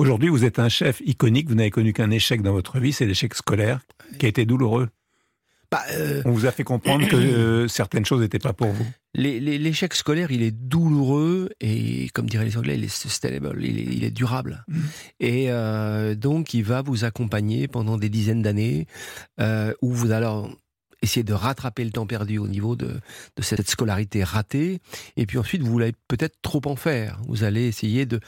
Aujourd'hui, vous êtes un chef iconique, vous n'avez connu qu'un échec dans votre vie, c'est l'échec scolaire, qui a été douloureux. Bah, euh, On vous a fait comprendre que euh, certaines choses n'étaient pas pour vous. L'échec scolaire, il est douloureux et, comme diraient les Anglais, il est sustainable, il est, durable. Mm. Et euh, donc, il va vous accompagner pendant des dizaines d'années où vous allez essayer de rattraper le temps perdu au niveau de, cette scolarité ratée. Et puis ensuite, vous allez peut-être trop en faire. Vous allez essayer de,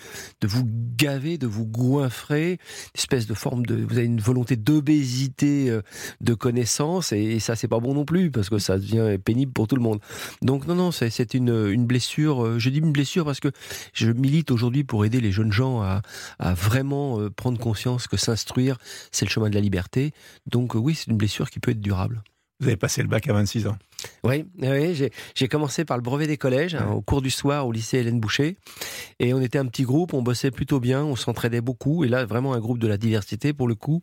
vous gaver, de vous goinfrer, une espèce de forme de... Vous avez une volonté d'obésité euh, de connaissances, et, ça, c'est pas bon non plus, parce que ça devient pénible pour tout le monde. Donc non, non, c'est une, blessure. Euh, je dis une blessure parce que je milite aujourd'hui pour aider les jeunes gens à, à vraiment euh, prendre conscience que s'instruire, c'est le chemin de la liberté. Donc oui, c'est une blessure qui peut être durable. Vous avez passé le bac à 26 ans. Oui, oui j'ai commencé par le brevet des collèges, hein, au cours du soir au lycée Hélène Boucher. Et on était un petit groupe, on bossait plutôt bien, on s'entraidait beaucoup. Et là, vraiment un groupe de la diversité pour le coup.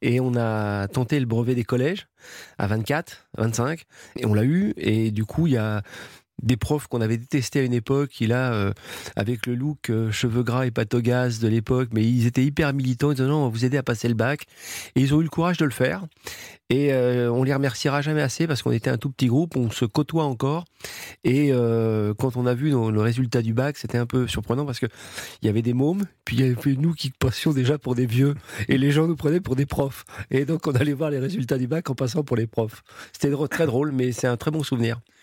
Et on a tenté le brevet des collèges à 24, 25. Et on l'a eu. Et du coup, il y a des profs qu'on avait détestés à une époque, qui là, euh, avec le look euh, cheveux gras et pâte gaz de l'époque, mais ils étaient hyper militants, ils disaient non, on va vous aider à passer le bac. Et ils ont eu le courage de le faire. Et euh, on les remerciera jamais assez parce qu'on était un tout petit groupe, on se côtoie encore. Et quand on a vu le résultat du bac, c'était un peu surprenant parce que il y avait des mômes, puis il y avait nous qui passions déjà pour des vieux, et les gens nous prenaient pour des profs. Et donc on allait voir les résultats du bac en passant pour les profs. C'était très drôle, mais c'est un très bon souvenir.